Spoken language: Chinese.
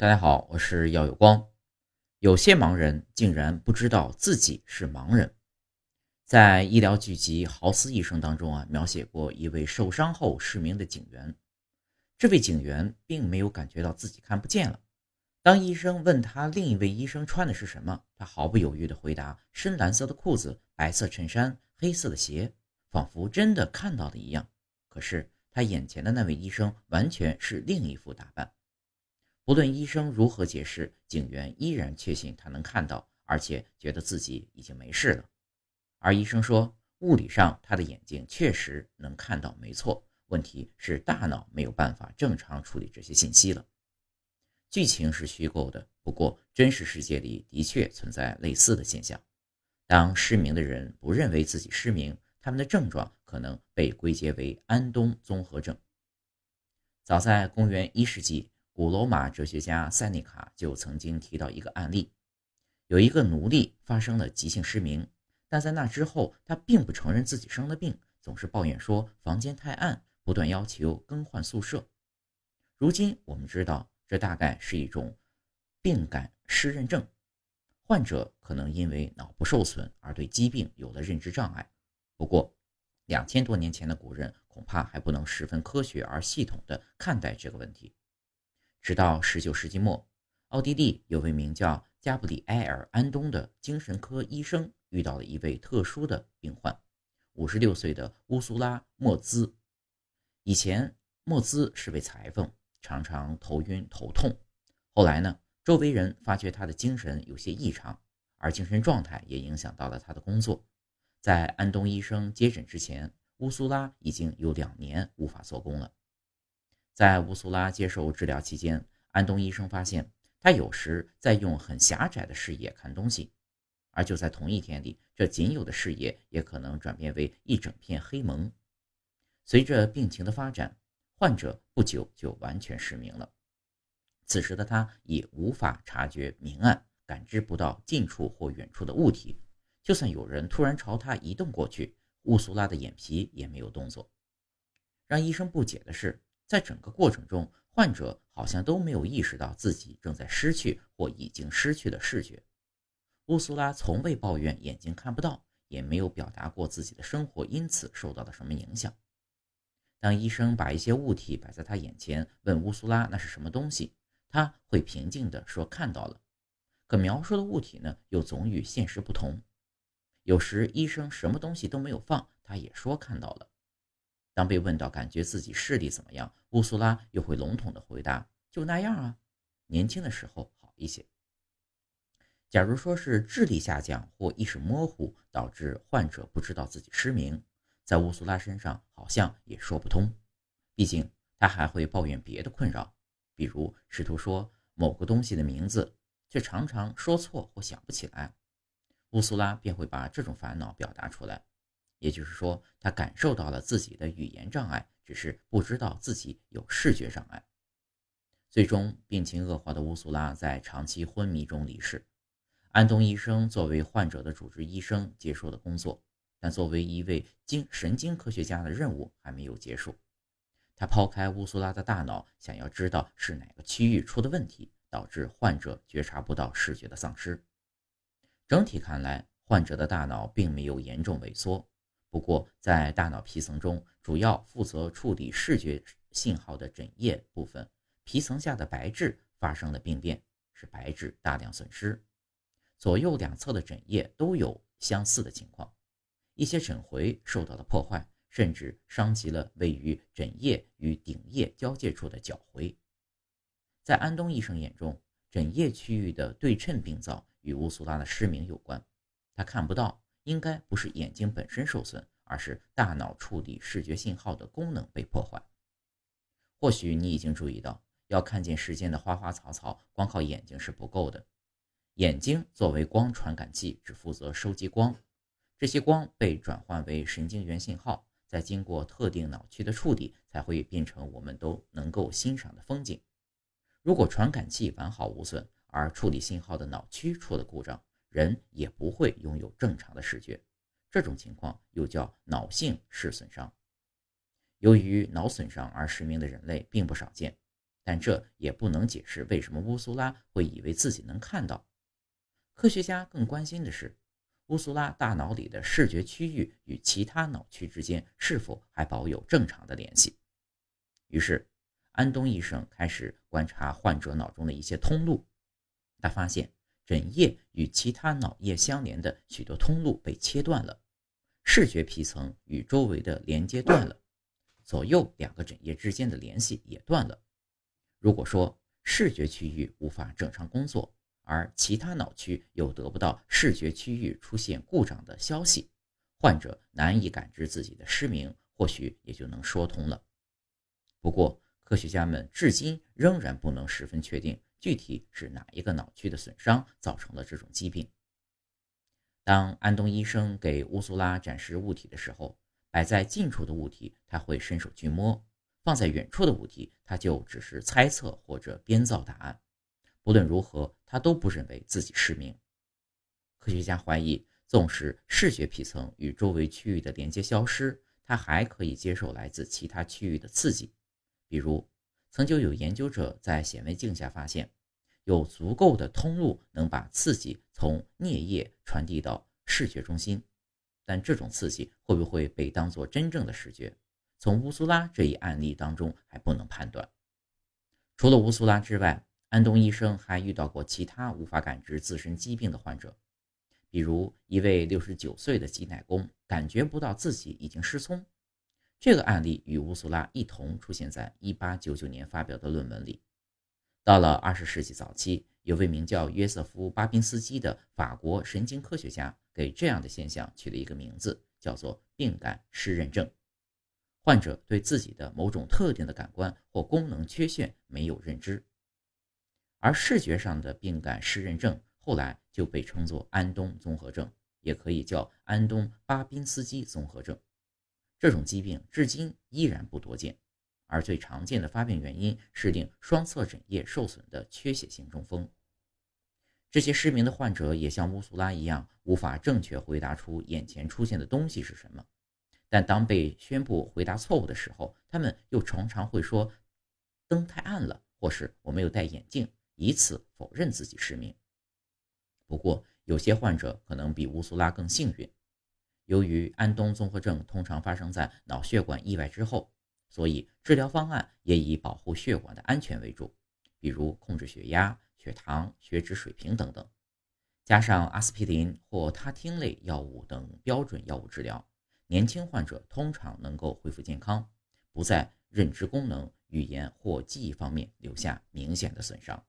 大家好，我是耀有光。有些盲人竟然不知道自己是盲人。在医疗剧集《豪斯医生》当中啊，描写过一位受伤后失明的警员。这位警员并没有感觉到自己看不见了。当医生问他另一位医生穿的是什么，他毫不犹豫地回答：深蓝色的裤子，白色衬衫，黑色的鞋，仿佛真的看到的一样。可是他眼前的那位医生完全是另一副打扮。不论医生如何解释，警员依然确信他能看到，而且觉得自己已经没事了。而医生说，物理上他的眼睛确实能看到，没错。问题是大脑没有办法正常处理这些信息了。剧情是虚构的，不过真实世界里的确存在类似的现象。当失明的人不认为自己失明，他们的症状可能被归结为安东综合症。早在公元一世纪。古罗马哲学家塞内卡就曾经提到一个案例：有一个奴隶发生了急性失明，但在那之后，他并不承认自己生了病，总是抱怨说房间太暗，不断要求更换宿舍。如今我们知道，这大概是一种病感失认症，患者可能因为脑部受损而对疾病有了认知障碍。不过，两千多年前的古人恐怕还不能十分科学而系统地看待这个问题。直到十九世纪末，奥地利有位名叫加布里埃尔·安东的精神科医生遇到了一位特殊的病患——五十六岁的乌苏拉·莫兹。以前，莫兹是位裁缝，常常头晕头痛。后来呢，周围人发觉他的精神有些异常，而精神状态也影响到了他的工作。在安东医生接诊之前，乌苏拉已经有两年无法做工了。在乌苏拉接受治疗期间，安东医生发现他有时在用很狭窄的视野看东西，而就在同一天里，这仅有的视野也可能转变为一整片黑蒙。随着病情的发展，患者不久就完全失明了。此时的他已无法察觉明暗，感知不到近处或远处的物体，就算有人突然朝他移动过去，乌苏拉的眼皮也没有动作。让医生不解的是。在整个过程中，患者好像都没有意识到自己正在失去或已经失去的视觉。乌苏拉从未抱怨眼睛看不到，也没有表达过自己的生活因此受到了什么影响。当医生把一些物体摆在他眼前，问乌苏拉那是什么东西，他会平静地说看到了。可描述的物体呢，又总与现实不同。有时医生什么东西都没有放，他也说看到了。当被问到感觉自己视力怎么样，乌苏拉又会笼统地回答：“就那样啊，年轻的时候好一些。”假如说是智力下降或意识模糊导致患者不知道自己失明，在乌苏拉身上好像也说不通。毕竟他还会抱怨别的困扰，比如试图说某个东西的名字，却常常说错或想不起来。乌苏拉便会把这种烦恼表达出来。也就是说，他感受到了自己的语言障碍，只是不知道自己有视觉障碍。最终，病情恶化的乌苏拉在长期昏迷中离世。安东医生作为患者的主治医生结束了工作，但作为一位经神经科学家的任务还没有结束。他抛开乌苏拉的大脑，想要知道是哪个区域出的问题，导致患者觉察不到视觉的丧失。整体看来，患者的大脑并没有严重萎缩。不过，在大脑皮层中，主要负责处理视觉信号的枕叶部分皮层下的白质发生了病变，使白质大量损失。左右两侧的枕叶都有相似的情况，一些枕回受到了破坏，甚至伤及了位于枕叶与顶叶交界处的角回。在安东医生眼中，枕叶区域的对称病灶与乌苏拉的失明有关，他看不到。应该不是眼睛本身受损，而是大脑处理视觉信号的功能被破坏。或许你已经注意到，要看见世间的花花草草，光靠眼睛是不够的。眼睛作为光传感器，只负责收集光，这些光被转换为神经元信号，再经过特定脑区的处理，才会变成我们都能够欣赏的风景。如果传感器完好无损，而处理信号的脑区出了故障，人也不会拥有正常的视觉，这种情况又叫脑性视损伤。由于脑损伤而失明的人类并不少见，但这也不能解释为什么乌苏拉会以为自己能看到。科学家更关心的是，乌苏拉大脑里的视觉区域与其他脑区之间是否还保有正常的联系。于是，安东医生开始观察患者脑中的一些通路，他发现枕叶与其他脑叶相连的许多通路被切断了，视觉皮层与周围的连接断了，左右两个枕叶之间的联系也断了。如果说视觉区域无法正常工作，而其他脑区又得不到视觉区域出现故障的消息，患者难以感知自己的失明，或许也就能说通了。不过，科学家们至今仍然不能十分确定具体是哪一个脑区的损伤造成了这种疾病。当安东医生给乌苏拉展示物体的时候，摆在近处的物体他会伸手去摸。放在远处的物体，他就只是猜测或者编造答案。不论如何，他都不认为自己失明。科学家怀疑，纵使视觉皮层与周围区域的连接消失，他还可以接受来自其他区域的刺激。比如，曾就有研究者在显微镜下发现，有足够的通路能把刺激从颞叶传递到视觉中心。但这种刺激会不会被当作真正的视觉？从乌苏拉这一案例当中还不能判断。除了乌苏拉之外，安东医生还遇到过其他无法感知自身疾病的患者，比如一位六十九岁的挤奶工感觉不到自己已经失聪。这个案例与乌苏拉一同出现在一八九九年发表的论文里。到了二十世纪早期，有位名叫约瑟夫·巴宾斯基的法国神经科学家给这样的现象取了一个名字，叫做病感失认症。患者对自己的某种特定的感官或功能缺陷没有认知，而视觉上的病感失认症后来就被称作安东综合症，也可以叫安东巴宾斯基综合症。这种疾病至今依然不多见，而最常见的发病原因是令双侧枕叶受损的缺血性中风。这些失明的患者也像乌苏拉一样，无法正确回答出眼前出现的东西是什么。但当被宣布回答错误的时候，他们又常常会说“灯太暗了”或是“我没有戴眼镜”，以此否认自己失明。不过，有些患者可能比乌苏拉更幸运。由于安东综合症通常发生在脑血管意外之后，所以治疗方案也以保护血管的安全为主，比如控制血压、血糖、血脂水平等等，加上阿司匹林或他汀类药物等标准药物治疗。年轻患者通常能够恢复健康，不在认知功能、语言或记忆方面留下明显的损伤。